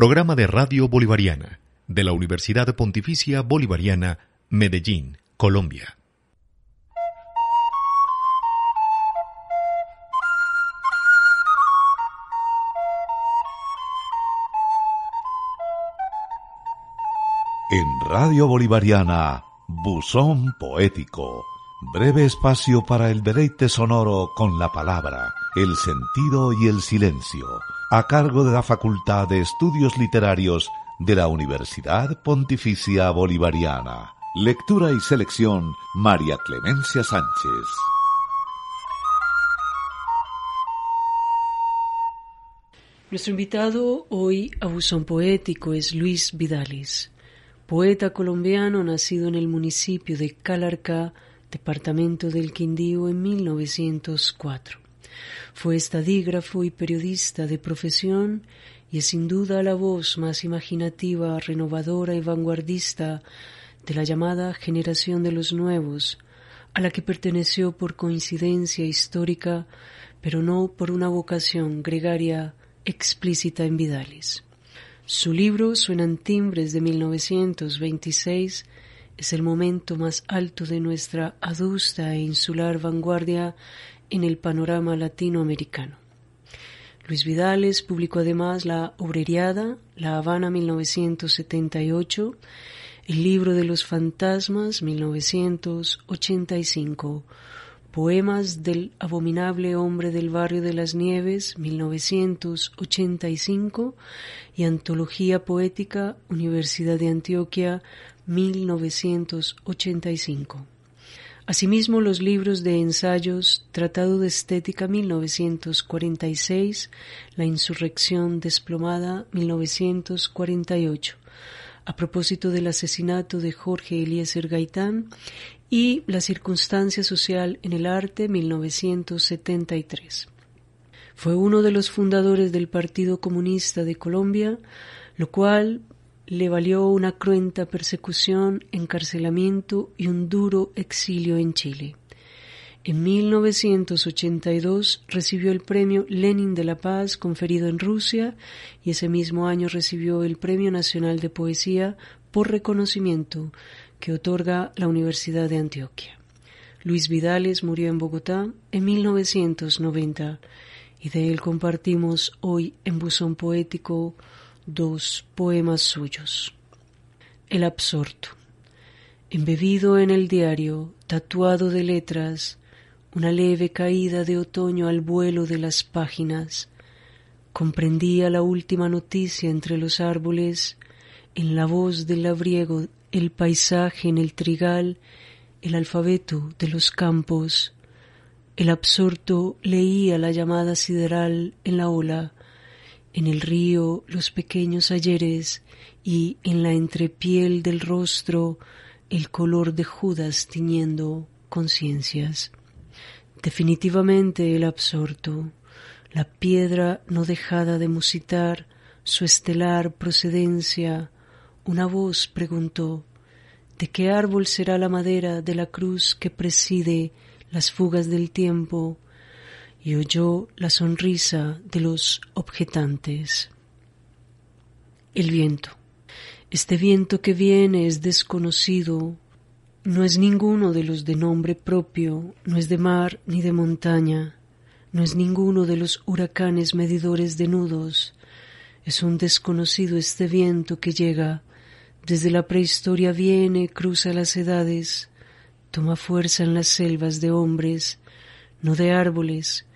Programa de Radio Bolivariana de la Universidad Pontificia Bolivariana, Medellín, Colombia. En Radio Bolivariana, Buzón Poético, breve espacio para el deleite sonoro con la palabra, el sentido y el silencio, a cargo de la Facultad de Estudios Literarios de la Universidad Pontificia Bolivariana. Lectura y selección, María Clemencia Sánchez. Nuestro invitado hoy a Buzón Poético es Luis Vidales poeta colombiano nacido en el municipio de Calarcá, departamento del Quindío, en 1904. Fue estadígrafo y periodista de profesión y es sin duda la voz más imaginativa, renovadora y vanguardista de la llamada generación de los nuevos, a la que perteneció por coincidencia histórica, pero no por una vocación gregaria explícita en Vidales. Su libro Suenan timbres de 1926 es el momento más alto de nuestra adusta e insular vanguardia en el panorama latinoamericano. Luis Vidales publicó además La Obreriada, La Habana 1978, El libro de los fantasmas 1985, Poemas del abominable hombre del barrio de las nieves, 1985, y Antología Poética, Universidad de Antioquia, 1985. Asimismo, los libros de ensayos Tratado de Estética 1946, La Insurrección Desplomada 1948, a propósito del asesinato de Jorge Eliezer Gaitán y La circunstancia social en el arte 1973. Fue uno de los fundadores del Partido Comunista de Colombia, lo cual le valió una cruenta persecución, encarcelamiento y un duro exilio en Chile. En 1982 recibió el premio Lenin de la Paz conferido en Rusia y ese mismo año recibió el Premio Nacional de Poesía por reconocimiento que otorga la Universidad de Antioquia. Luis Vidales murió en Bogotá en 1990 y de él compartimos hoy en Buzón Poético dos poemas suyos. El absorto. Embebido en el diario, tatuado de letras, una leve caída de otoño al vuelo de las páginas, comprendía la última noticia entre los árboles en la voz del labriego el paisaje en el trigal, el alfabeto de los campos. El absorto leía la llamada sideral en la ola, en el río los pequeños ayeres y en la entrepiel del rostro el color de Judas tiñendo conciencias. Definitivamente el absorto, la piedra no dejada de musitar su estelar procedencia, una voz preguntó ¿De qué árbol será la madera de la cruz que preside las fugas del tiempo? Y oyó la sonrisa de los objetantes. El viento. Este viento que viene es desconocido, no es ninguno de los de nombre propio, no es de mar ni de montaña, no es ninguno de los huracanes medidores de nudos, es un desconocido este viento que llega desde la prehistoria viene, cruza las edades, toma fuerza en las selvas de hombres, no de árboles,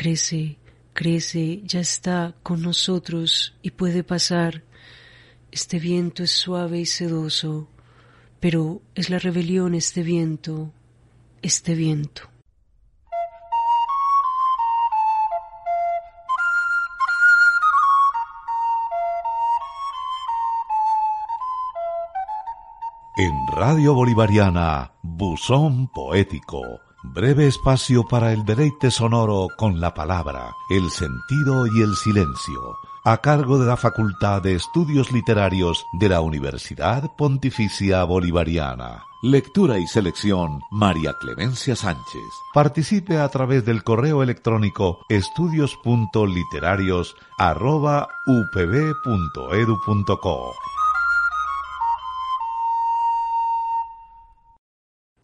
crece, crece, ya está con nosotros y puede pasar. Este viento es suave y sedoso, pero es la rebelión este viento, este viento. En Radio Bolivariana, Buzón Poético, Breve espacio para el deleite sonoro con la palabra, el sentido y el silencio, a cargo de la Facultad de Estudios Literarios de la Universidad Pontificia Bolivariana. Lectura y selección María Clemencia Sánchez. Participe a través del correo electrónico estudios.literarios@upb.edu.co.